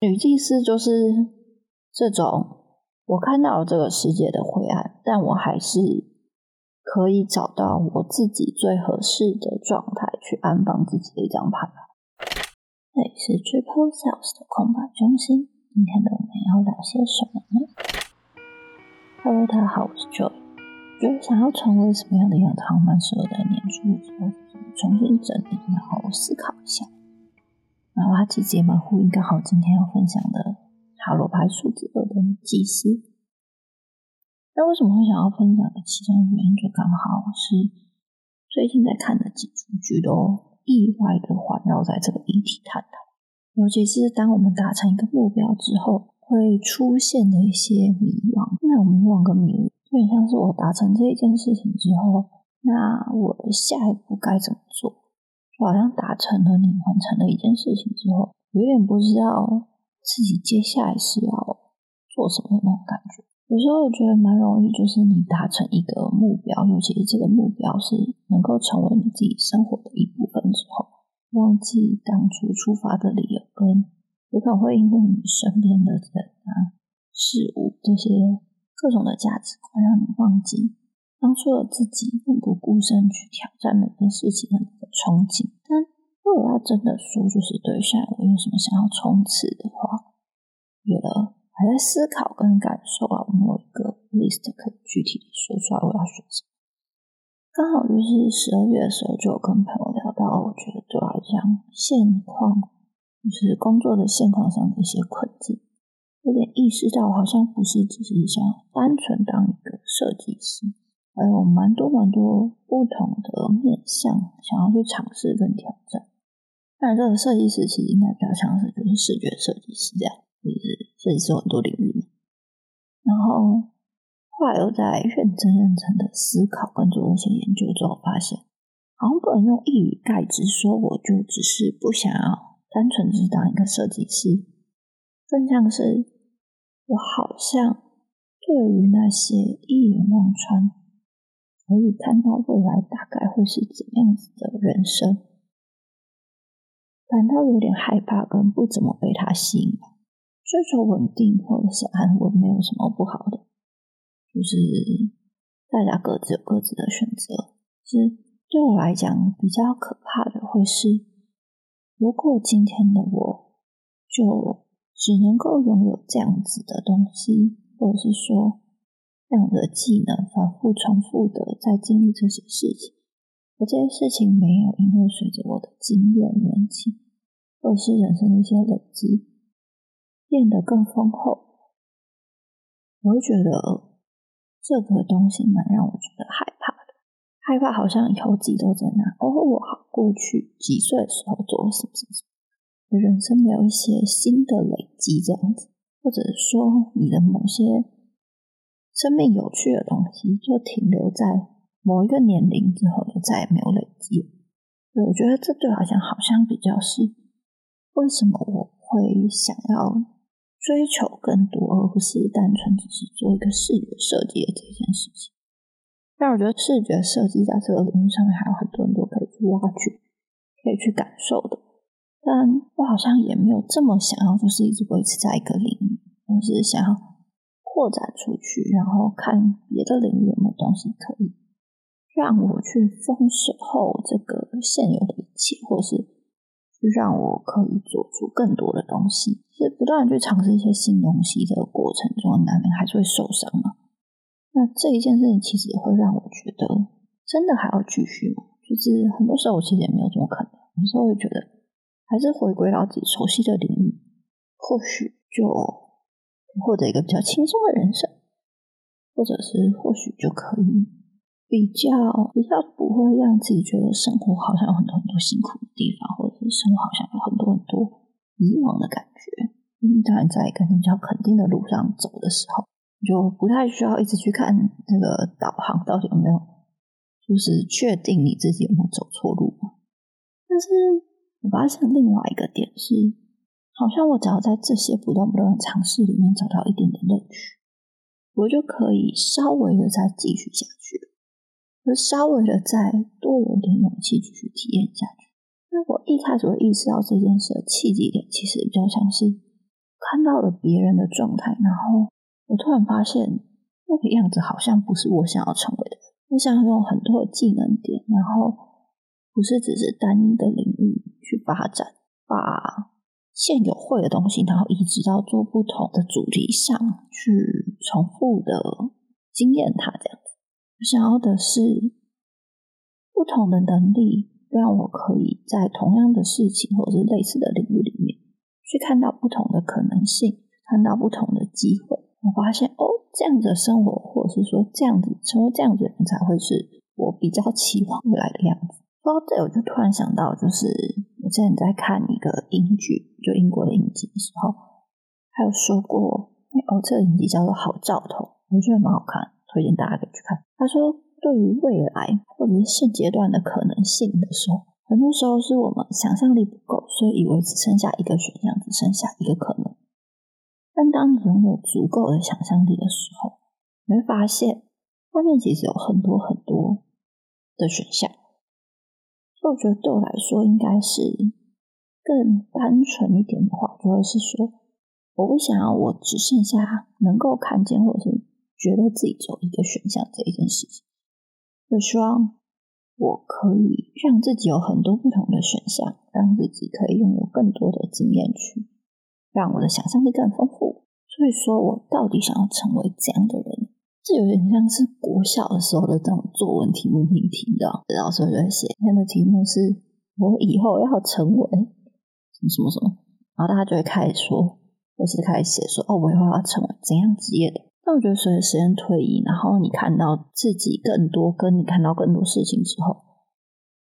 女祭司就是这种，我看到这个世界的灰暗，但我还是可以找到我自己最合适的状态去安放自己的一张牌。这里是 Triple Sales 的空白中心，今天的我们要聊些什么呢？Hello，大家好，我是 Joy。觉得想要成为什么样的样子，蛮适合在年初的时候重新整理，然后思考一下。然后它其实也蛮呼应刚好今天要分享的塔罗牌数字二的祭司。那为什么会想要分享的其中原因，就刚好是最近在看的几出剧都意外的环绕在这个议题探讨。尤其是当我们达成一个目标之后，会出现的一些迷惘。那迷惘跟迷惘。有点像是我达成这一件事情之后，那我的下一步该怎么做？就好像达成了你完成了一件事情之后，有点不知道自己接下来是要做什么的那种感觉。有时候我觉得蛮容易，就是你达成一个目标，尤其是这个目标是能够成为你自己生活的一部分之后，忘记当初出发的理由，跟有可能会因为你身边的人啊、事物这些。各种的价值观让你忘记当初的自己奋不顾身去挑战每件事情的那个憧憬。但如果要真的说，就是对下我有什么想要冲刺的话，觉得还在思考跟感受啊，我没有一个 list 可以具体的说出来我要选什么。刚好就是十二月的时候，就有跟朋友聊到，我觉得对我来讲，现况就是工作的现况上的一些困境。有点意识到，好像不是只是想单纯当一个设计师，还有蛮多蛮多不同的面向想要去尝试跟挑战。那，这个设计师其实应该比较像是就是视觉设计师这样，就是设计师很多领域。然后后来又在认真认真的思考跟做一些研究之后，发现好像不能用一语盖之，说我就只是不想要单纯只是当一个设计师，更像是。我好像对于那些一眼望穿，可以看到未来大概会是怎样子的人生，感到有点害怕，跟不怎么被他吸引。追求稳定或者是安稳，没有什么不好的，就是大家各自有各自的选择。是对我来讲比较可怕的，会是如果今天的我就。只能够拥有这样子的东西，或者是说这样的技能，反复重复的在经历这些事情，而这些事情没有因为随着我的经验、年纪，或者是人生的一些累积，变得更丰厚，我会觉得这个东西蛮让我觉得害怕的。害怕好像以后自己都在那，哦，我好过去几岁的时候做了什么什么什么。人生没有一些新的累积，这样子，或者说你的某些生命有趣的东西，就停留在某一个年龄之后，就再也没有累积。我觉得这对好像好像比较是为什么我会想要追求更多，而不是单纯只是做一个视觉设计的这件事情。但我觉得视觉设计在这个领域上面还有很多很多可以去挖掘、可以去感受的。但我好像也没有这么想要，就是一直维持在一个领域，而是想要扩展出去，然后看别的领域有没有东西可以让我去丰收后这个现有的一切，或是去让我可以做出更多的东西。是不断去尝试一些新东西的过程中，难免还是会受伤嘛。那这一件事情其实也会让我觉得，真的还要继续吗？就是很多时候我其实也没有这么可能，有时候会觉得。还是回归到自己熟悉的领域，或许就获得一个比较轻松的人生，或者是或许就可以比较比较不会让自己觉得生活好像有很多很多辛苦的地方，或者是生活好像有很多很多迷茫的感觉。嗯，当然，在一个比较肯定的路上走的时候，就不太需要一直去看那个导航到底有没有，就是确定你自己有没有走错路但是。我发现另外一个点是，好像我只要在这些不断不断的尝试里面找到一点点乐趣，我就可以稍微的再继续下去，而稍微的再多有点勇气继续体验下去。那我一开始会意识到这件事的契机点，其实比较像是看到了别人的状态，然后我突然发现那个样子好像不是我想要成为的。我想要用很多的技能点，然后不是只是单一的领域去发展，把现有会的东西，然后移植到做不同的主题上去重复的经验它这样子。我想要的是不同的能力，让我可以在同样的事情或者是类似的领域里面。去看到不同的可能性，看到不同的机会。我发现哦，这样子的生活，或者是说这样子成为这样子的人才会是我比较期望未来的样子。说到这，我就突然想到，就是我之前在看一个英剧，就英国的影集的时候，还有说过，哦，这个影集叫做《好兆头》，我觉得蛮好看，推荐大家可以去看。他说，对于未来或者是现阶段的可能性的时候。很多时候是我们想象力不够，所以以为只剩下一个选项，只剩下一个可能。但当你拥有足够的想象力的时候，你会发现外面其实有很多很多的选项。所以我觉得对我来说，应该是更单纯一点的话，就会是说，我不想要我只剩下能够看见，或者是觉得自己只有一个选项这一件事情。我希望。我可以让自己有很多不同的选项，让自己可以拥有更多的经验去让我的想象力更丰富。所以说我到底想要成为怎样的人？这有点像是国小的时候的这种作文题目命题的，老师就会写今天的题目是我以后要成为什么什么什么，然后大家就会开始说，或是开始写说哦，我以后要成为怎样职业的。但我觉得随着时间推移，然后你看到自己更多，跟你看到更多事情之后，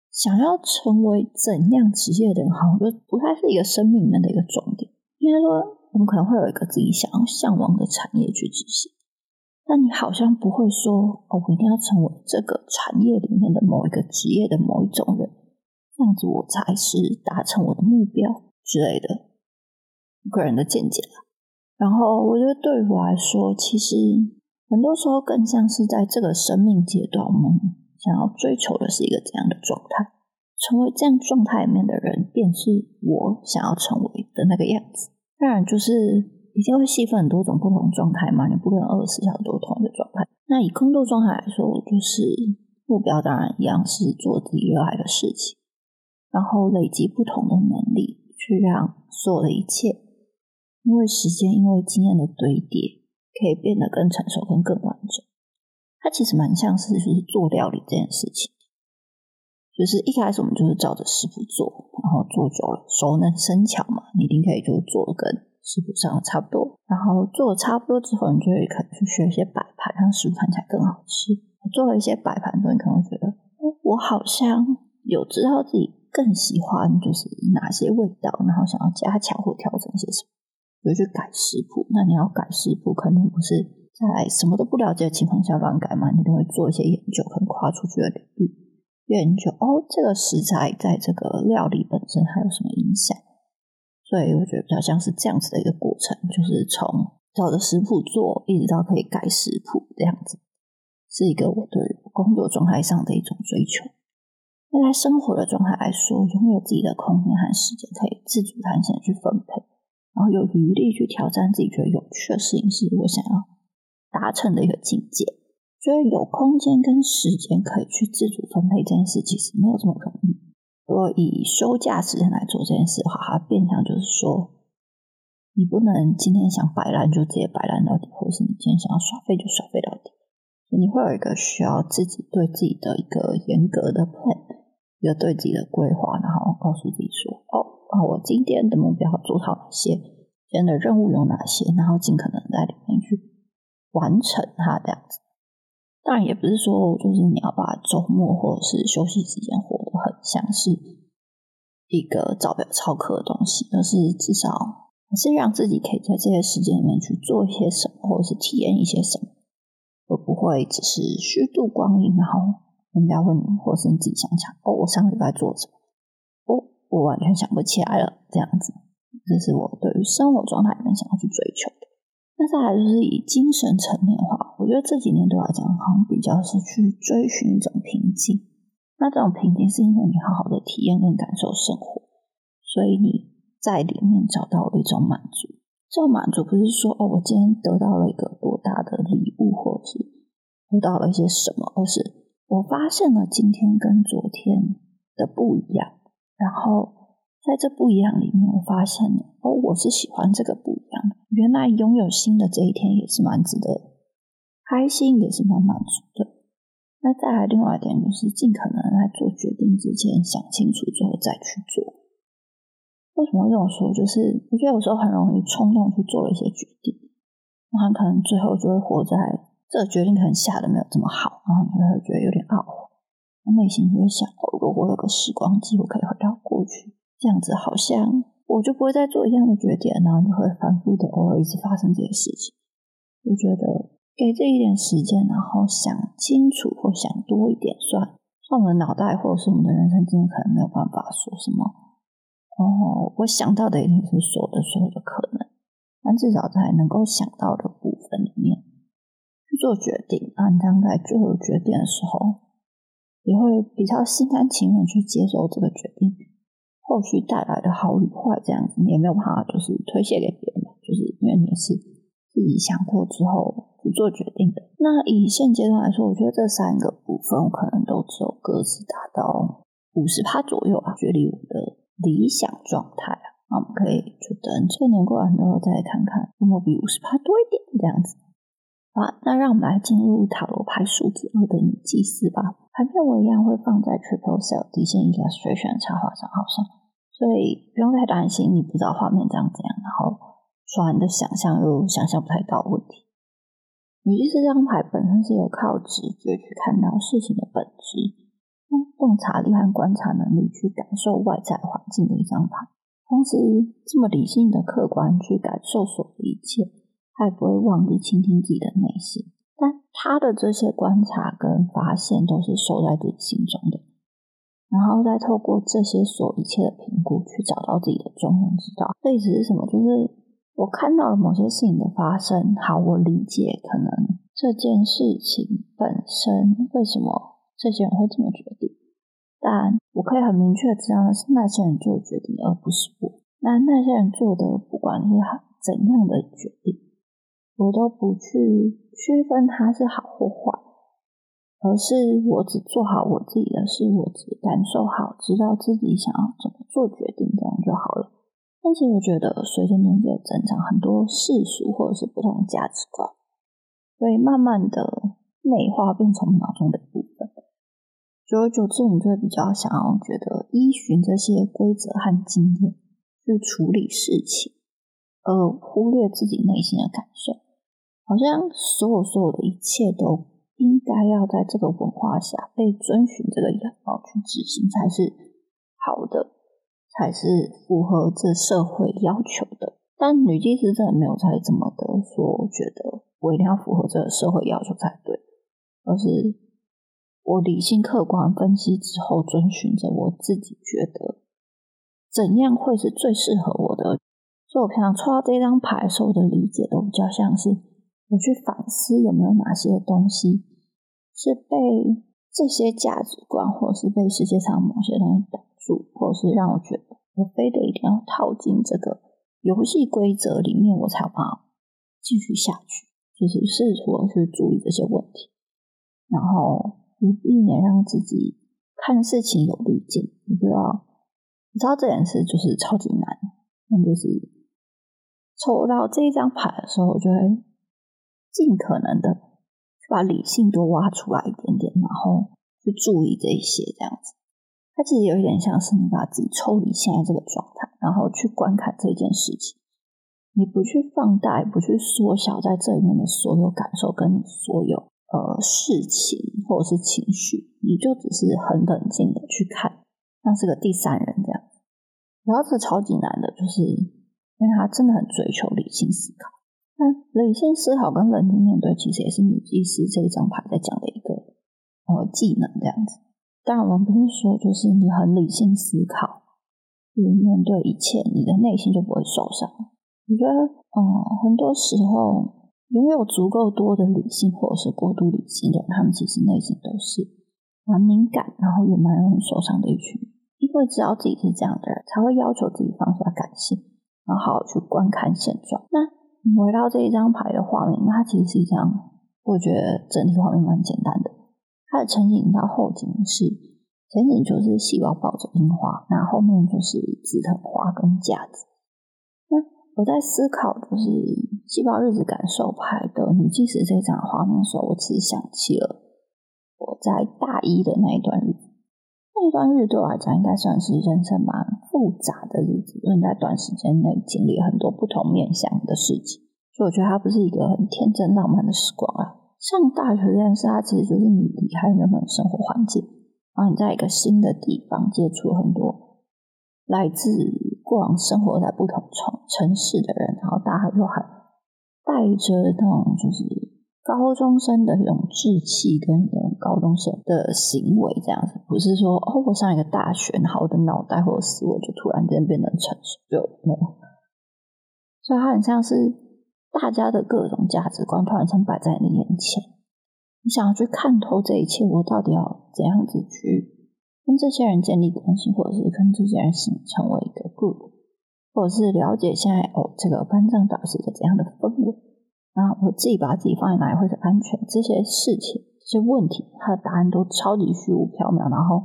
想要成为怎样职业的人，好像就不太是一个生命里面的一个重点。应该说，我们可能会有一个自己想要向往的产业去执行，但你好像不会说，哦，我一定要成为这个产业里面的某一个职业的某一种人，这样子我才是达成我的目标之类的。个人的见解啦。然后我觉得对于我来说，其实很多时候更像是在这个生命阶段，我们想要追求的是一个怎样的状态？成为这样状态里面的人，便是我想要成为的那个样子。当然，就是一定会细分很多种不同状态嘛，你不可能二十四小时都同一个状态。那以工作状态来说，就是目标当然一样是做自己热爱的事情，然后累积不同的能力，去让所有的一切。因为时间，因为经验的堆叠，可以变得更成熟、跟更完整。它其实蛮像是就是做料理这件事情，就是一开始我们就是照着食谱做，然后做久了熟能生巧嘛，你一定可以就做的跟食谱上差不多。然后做的差不多之后，你就会可能去学一些摆盘，让食谱看起来更好吃。做了一些摆盘之后，你可能会觉得，哦我好像有知道自己更喜欢就是哪些味道，然后想要加强或调整些什么。就去改食谱，那你要改食谱，肯定不是在什么都不了解的情况下乱改嘛，你都会做一些研究，可能跨出去的领域研究哦，这个食材在这个料理本身还有什么影响？所以我觉得比较像是这样子的一个过程，就是从找着食谱做，一直到可以改食谱这样子，是一个我对工作状态上的一种追求。那在生活的状态来说，拥有自己的空间和时间，可以自主弹性去分配。然后有余力去挑战自己觉得有趣的事情，是我想要达成的一个境界。所以有空间跟时间可以去自主分配这件事，其实没有这么容易。如果以休假时间来做这件事的话，它变相就是说，你不能今天想摆烂就直接摆烂到底，或是你今天想要耍废就耍废到底。你会有一个需要自己对自己的一个严格的 plan，一个对自己的规划，然后告诉自己说：“哦。”啊，我今天的目标做好哪些？今天的任务有哪些？然后尽可能在里面去完成它，这样子。当然，也不是说就是你要把周末或者是休息时间活得很像是一个照表操课的东西，而是至少还是让自己可以在这些时间里面去做一些什么，或者是体验一些什么，而不会只是虚度光阴。然后人家问你，或是你自己想想，哦，我上个礼拜做什么？哦我完全想不起来了，这样子，这是我对于生活状态里面想要去追求的。那再来就是以精神层面的话，我觉得这几年对我来讲，好像比较是去追寻一种平静。那这种平静是因为你好好的体验跟感受生活，所以你在里面找到了一种满足。这种满足不是说哦，我今天得到了一个多大的礼物，或者是得到了一些什么，而是我发现了今天跟昨天的不一样，然后在这不一样里面，我发现了哦，我是喜欢这个不一样的。原来拥有新的这一天也是蛮值得开心，也是蛮满足的。那再来另外一点，就是尽可能在做决定之前想清楚之后再去做。为什么会这么说？就是我觉得有时候很容易冲动去做了一些决定，然后可能最后就会活在这个决定可能下的没有这么好，然后你就会觉得有点懊悔，内心就会想：哦如果我有个时光机，我可以回到过去，这样子好像我就不会再做一样的决定，然后就会反复的偶尔一直发生这些事情。我觉得给这一点时间，然后想清楚或想多一点，算算我们脑袋或者是我们的人生经验，可能没有办法说什么。哦，我想到的一定是所有的所有的可能，但至少在能够想到的部分里面去做决定。按当在最后决定的时候，也会比较心甘情愿去接受这个决定，后续带来的好与坏这样子，你也没有办法就是推卸给别人，就是因为你是自己想过之后去做决定的。那以现阶段来说，我觉得这三个部分可能都只有各自达到五十趴左右啊，距离我的。理想状态啊，那我们可以就等这年过完之后再看看，有没有比五十趴多一点这样子。好，那让我们来进入塔罗牌数字二的女祭司吧。牌片我一样会放在 Triple Cell 底线 Illustration 插画账号上，所以不用太担心你不知道画面长怎样，然后说你的想象又想象不太到问题。女祭司这张牌本身是有靠直觉去看到事情的本质。用洞察力和观察能力去感受外在环境的一张牌，同时这么理性的客观去感受所有的一切，他也不会忘记倾听自己的内心。但他的这些观察跟发现都是收在自己心中的，然后再透过这些所一切的评估去找到自己的中庸之道。这意思是什么？就是我看到了某些事情的发生，好，我理解可能这件事情本身为什么这些人会这么决定。但我可以很明确知道的是，那些人做决定，而不是我。那那些人做的，不管是怎样的决定，我都不去区分它是好或坏，而是我只做好我自己的事，我只感受好，知道自己想要怎么做决定，这样就好了。但是我觉得，随着年纪的增长，很多世俗或者是不同价值观，会慢慢的内化，变成脑中的一部分。久而久之，我们就会比较想要觉得依循这些规则和经验去处理事情，而忽略自己内心的感受。好像所有所有的一切都应该要在这个文化下被遵循这个样貌去执行才是好的，才是符合这社会要求的。但女祭司真的没有在这么的说，觉得我一定要符合这个社会要求才对，而是。我理性客观分析之后，遵循着我自己觉得怎样会是最适合我的。所以我平常抽到这张牌时候的理解，都比较像是我去反思有没有哪些东西是被这些价值观，或者是被世界上某些东西挡住，或者是让我觉得我非得一定要套进这个游戏规则里面，我才有办法继续下去。就是试图去注意这些问题，然后。避免让自己看事情有滤镜，你知道，你知道这件事就是超级难。那就是抽到这一张牌的时候，我就会尽可能的去把理性多挖出来一点点，然后去注意这些这样子。它其实有一点像是你把自己抽离现在这个状态，然后去观看这件事情，你不去放大，不去缩小在这里面的所有感受，跟所有。呃，事情或者是情绪，你就只是很冷静的去看，像是个第三人这样子。然后这超级难的，就是因为他真的很追求理性思考。理性思考跟冷静面对，其实也是女祭司这一张牌在讲的一个呃技能这样子。当然，我们不是说就是你很理性思考，去面对一切，你的内心就不会受伤。我觉得，嗯，很多时候。拥有足够多的理性或者是过度理性的人，他们其实内心都是蛮敏感，然后也蛮容易受伤的一群。因为知道自己是这样的人，才会要求自己放下感性，然后好好去观看现状。那回到这一张牌的画面，它其实是一张，我觉得整体画面蛮简单的。它的前景到后景是前景就是细胞抱着樱花，那后面就是紫藤花跟架子。那我在思考就是细胞日子感受牌的女祭司这张画面的时候，我其实想起了我在大一的那一段日子。那段日对我来讲，应该算是人生蛮复杂的日子，因为在短时间内经历很多不同面向的事情，所以我觉得它不是一个很天真浪漫的时光啊。上大学这件事，它其实就是你离开原本生活环境，然后你在一个新的地方接触很多来自过往生活在不同城城市的人，然后大家又还带着那种就是高中生的一种志气跟高中生的行为，这样子不是说哦，我上一个大学，然后我的脑袋或者思维就突然间变得成熟，就没有，所以它很像是。大家的各种价值观突然间摆在你眼前，你想要去看透这一切，我到底要怎样子去跟这些人建立关系，或者是跟这些人形成为一个 group，或者是了解现在哦这个班长导师一个怎样的氛围，然后我自己把自己放在哪里会是安全，这些事情、这些问题，它的答案都超级虚无缥缈，然后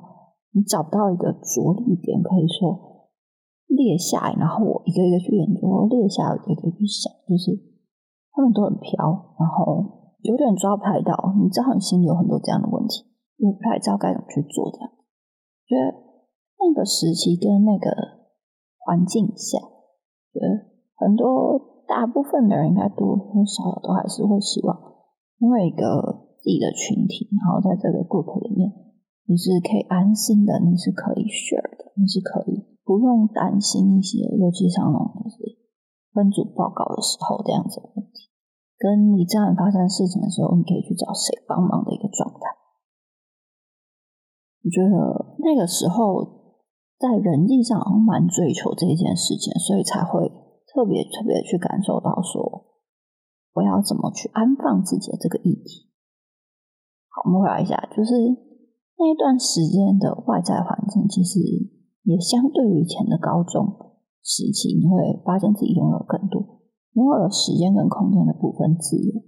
你找不到一个着力点，可以说列下来，然后我一个一个去研究，列下来一个一个去想，就是。他们都很飘，然后有点抓不太到。你知道你心里有很多这样的问题，也不太知道该怎么去做。这样，觉得那个时期跟那个环境下，觉得很多大部分的人应该多多少少都还是会希望，因为一个自己的群体，然后在这个 group 里面，你是可以安心的，你是可以 share 的，你是可以不用担心一些，尤其像那种就是分组报告的时候这样子问题。跟你这样发生事情的时候，你可以去找谁帮忙的一个状态。我觉得那个时候在人际上蛮追求这一件事情，所以才会特别特别去感受到说，我要怎么去安放自己的这个议题。好，我们回来一下，就是那一段时间的外在环境，其实也相对于以前的高中时期，你会发现自己拥有更多。拥有了时间跟空间的部分自由，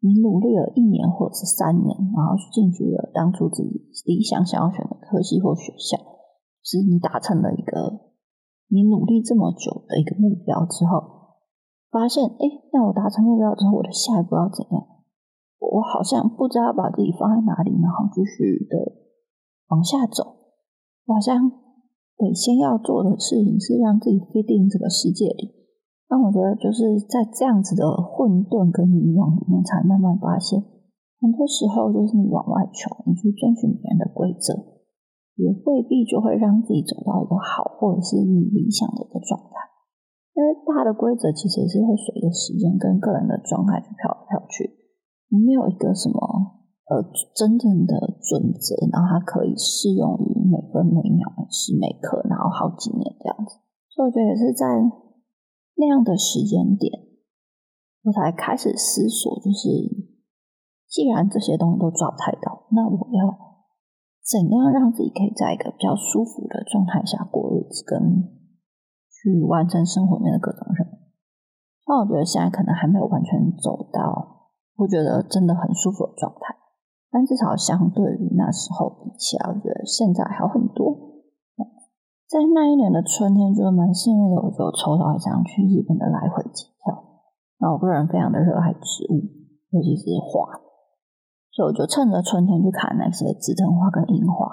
你努力了一年或者是三年，然后去进去了当初自己理想想要选的科系或学校，是你达成了一个你努力这么久的一个目标之后，发现哎，那我达成目标之后，我的下一步要怎样？我好像不知道把自己放在哪里，然后继续的往下走。我好像得先要做的事情是让自己 fit in 这个世界里。但我觉得就是在这样子的混沌跟迷惘里面，才慢慢发现，很多时候就是你往外求，你去遵循别人的规则，也未必就会让自己走到一个好或者是你理想的一个状态。因为大的规则其实也是会随着时间跟个人的状态去飘来飘去，没有一个什么呃真正的准则，然后它可以适用于每分每秒、每时每刻，然后好几年这样子。所以我觉得也是在。那样的时间点，我才开始思索，就是既然这些东西都抓不太到，那我要怎样让自己可以在一个比较舒服的状态下过日子，跟去完成生活里面的各种任务？那我觉得现在可能还没有完全走到，我觉得真的很舒服的状态，但至少相对于那时候比起来，我觉得现在好很多。在那一年的春天，就蛮幸运的，我就抽到一张去日本的来回机票。那我个人非常的热爱植物，尤其是花，所以我就趁着春天去看那些紫藤花跟樱花。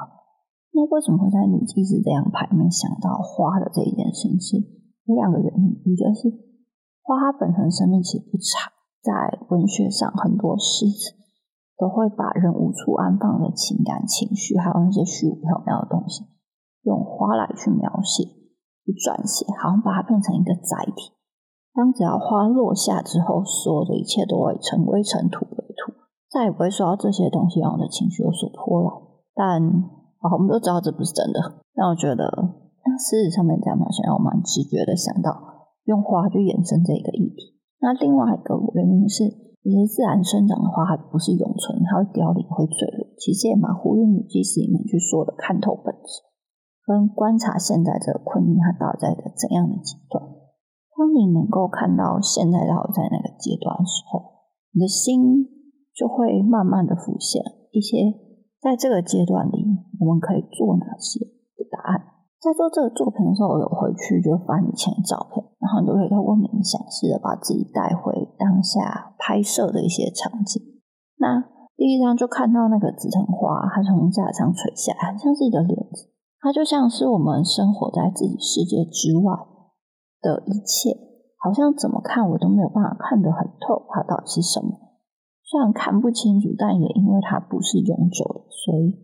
那为什么会在女祭司这样牌面想到花的这一件事情？是有两个原因，一个是花它本身生命其实不长，在文学上很多诗词都会把人无处安放的情感情绪，还有那些虚无缥缈的东西。用花来去描写、去撰写，好像把它变成一个载体。当只要花落下之后，所有的一切都会成为尘土为土，再也不会受到这些东西让我的情绪有所波澜。但啊，我们都知道这不是真的。但我觉得，那事实上面这样描写，让我蛮直觉的想到用花去延伸这一个议题。那另外一个原因是，其实自然生长的花还不是永存，它会凋零、会坠落。其实也蛮呼应女祭司里面去说的看透本质。跟观察现在这个困境，它到底在一个怎样的阶段？当你能够看到现在到底在那个阶段的时候，你的心就会慢慢的浮现一些在这个阶段里我们可以做哪些的答案。在做这个作品的时候，我有回去就翻以前的照片，然后你就可以透过冥想式的把自己带回当下拍摄的一些场景。那第一张就看到那个紫藤花，它从架上垂下，很像是一个帘子，它就像是我们生活在自己世界之外的一切，好像怎么看我都没有办法看得很透，它到底是什么。虽然看不清楚，但也因为它不是永久的，所以。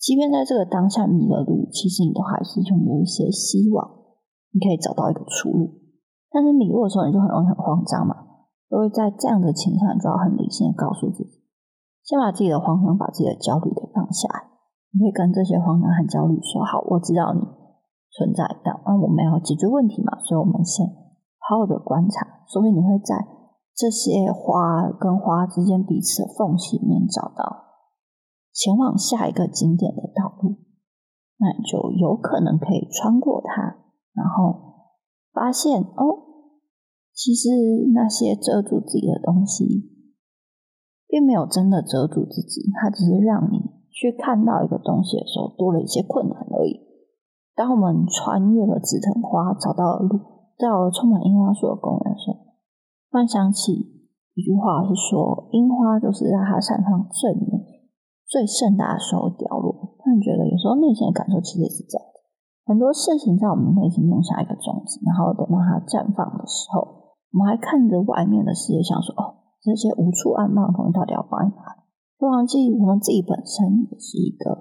即便在这个当下迷了路，其实你都还是拥有一些希望，你可以找到一个出路。但是迷路的时候，你就很容易很慌张嘛。所以在这样的情况，你就要很理性的告诉自己，先把自己的慌张、把自己的焦虑给放下来。你可以跟这些慌张和焦虑说：“好，我知道你存在，但我们要解决问题嘛。所以，我们先好好的观察，所以你会在这些花跟花之间彼此的缝隙里面找到。”前往下一个景点的道路，那你就有可能可以穿过它，然后发现哦，其实那些遮住自己的东西，并没有真的遮住自己，它只是让你去看到一个东西的时候多了一些困难而已。当我们穿越了紫藤花，找到了路，到了充满樱花树的公园时，幻想起一句话是说：樱花就是在它绽放最美。最盛大的时候凋落，突然觉得有时候内心的感受其实也是这样的。很多事情在我们内心种下一个种子，然后等到它绽放的时候，我们还看着外面的世界，想说：“哦，这些无处安放的东西到底要放在哪里？”不忘记我们自己本身也是一个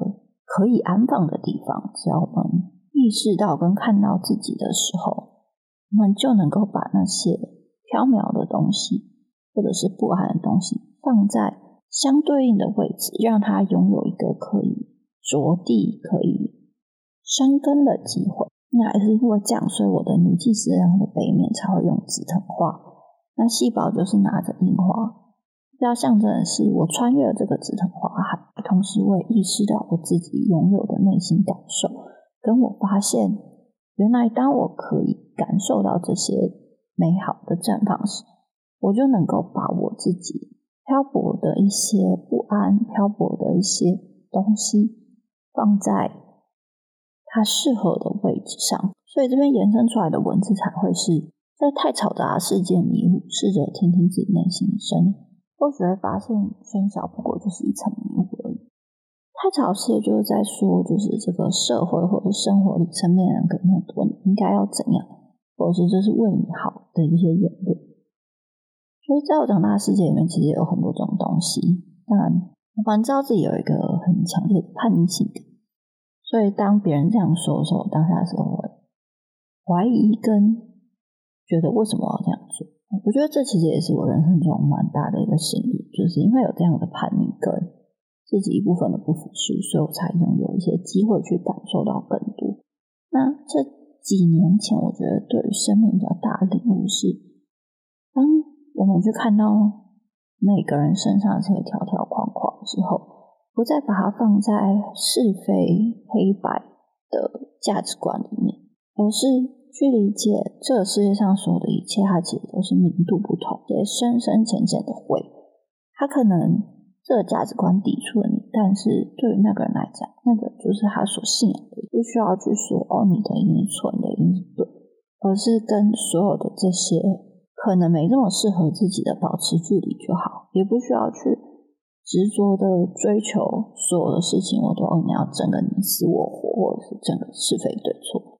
可以安放的地方。只要我们意识到跟看到自己的时候，我们就能够把那些缥缈的东西，或者是不安的东西放在。相对应的位置，让它拥有一个可以着地、可以生根的机会。那也是因为这样，所以我的女祭司上的背面才会用紫藤花。那细胞就是拿着樱花，要象征的是我穿越了这个紫藤花海，同时我也意识到我自己拥有的内心感受。跟我发现，原来当我可以感受到这些美好的绽放时，我就能够把我自己。漂泊的一些不安，漂泊的一些东西，放在它适合的位置上，所以这边延伸出来的文字才会是在太嘈杂的世界迷路，试着听听自己内心的声音，或许会发现喧嚣不过就是一层迷雾而已。太吵世界就是在说，就是这个社会或者生活里层面人跟很多你应该要怎样，或是这是为你好的一些言论。所以在我长大的世界里面，其实有很多种东西。当然，我反正知道自己有一个很强烈的叛逆性，所以当别人这样说的时候，当下的时候会怀疑跟觉得为什么要这样做。我觉得这其实也是我人生中蛮大的一个心理，就是因为有这样的叛逆跟自己一部分的不服输，所以我才拥有一些机会去感受到更多。那这几年前，我觉得对于生命比较大的领悟是，当我们去看到每个人身上这些条条框框之后，不再把它放在是非黑白的价值观里面，而是去理解这个世界上所有的一切，它其实都是明度不同，也深深浅浅的灰。他可能这个价值观抵触了你，但是对于那个人来讲，那个就是他所信仰，不需要去说哦，你的一定是错，你的一定是对，而是跟所有的这些。可能没这么适合自己的，保持距离就好，也不需要去执着的追求所有的事情，我都哦你要争个你死我活，或者是争个是非对错。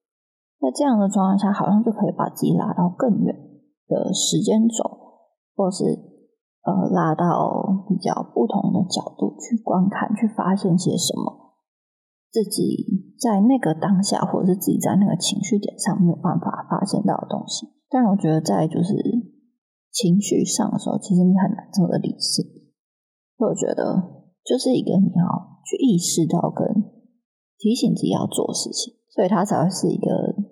在这样的状况下，好像就可以把自己拉到更远的时间轴，或是呃拉到比较不同的角度去观看，去发现些什么自己在那个当下，或者是自己在那个情绪点上没有办法发现到的东西。但我觉得，在就是情绪上的时候，其实你很难这么的理性。我觉得，就是一个你要去意识到跟提醒自己要做事情，所以它才会是一个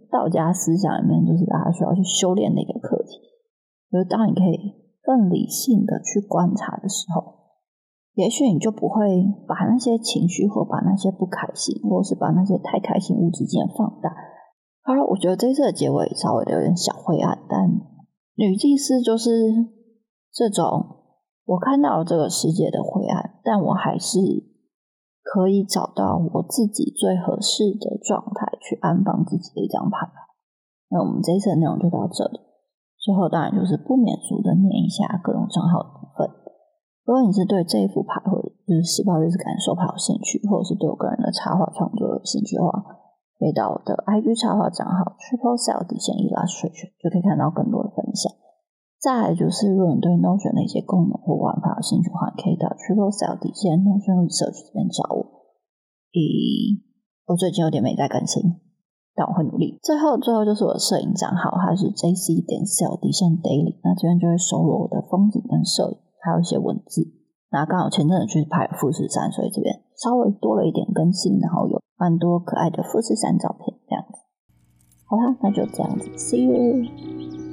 道家思想里面，就是大家需要去修炼的一个课题。就是当你可以更理性的去观察的时候，也许你就不会把那些情绪或把那些不开心，或是把那些太开心无止境放大。好，我觉得这次的结尾稍微的有点小灰暗，但女祭司就是这种我看到了这个世界的灰暗，但我还是可以找到我自己最合适的状态去安放自己的一张牌。那我们这次的内容就到这里，最后当然就是不免俗的念一下各种账号。如果你是对这一副牌或者就是十八日子感受牌有兴趣，或者是对我个人的插画创作有兴趣的话，可以到我的 IG 插画账号 Triple Cell 底线 Illustration 就可以看到更多的分享。再来就是，如果你对 Notion 的一些功能或玩法有兴趣的话，可以到 Triple Cell 底线 Notion Research 这边找我。咦，我最近有点没在更新，但我会努力。最后，最后就是我的摄影账号，它是 JC 点 Cell 底线 Daily，那这边就会收录我的风景跟摄影，还有一些文字。那刚好前阵子去拍富士山，所以这边稍微多了一点更新，然后有蛮多可爱的富士山照片这样子。好啦，那就这样子，See you。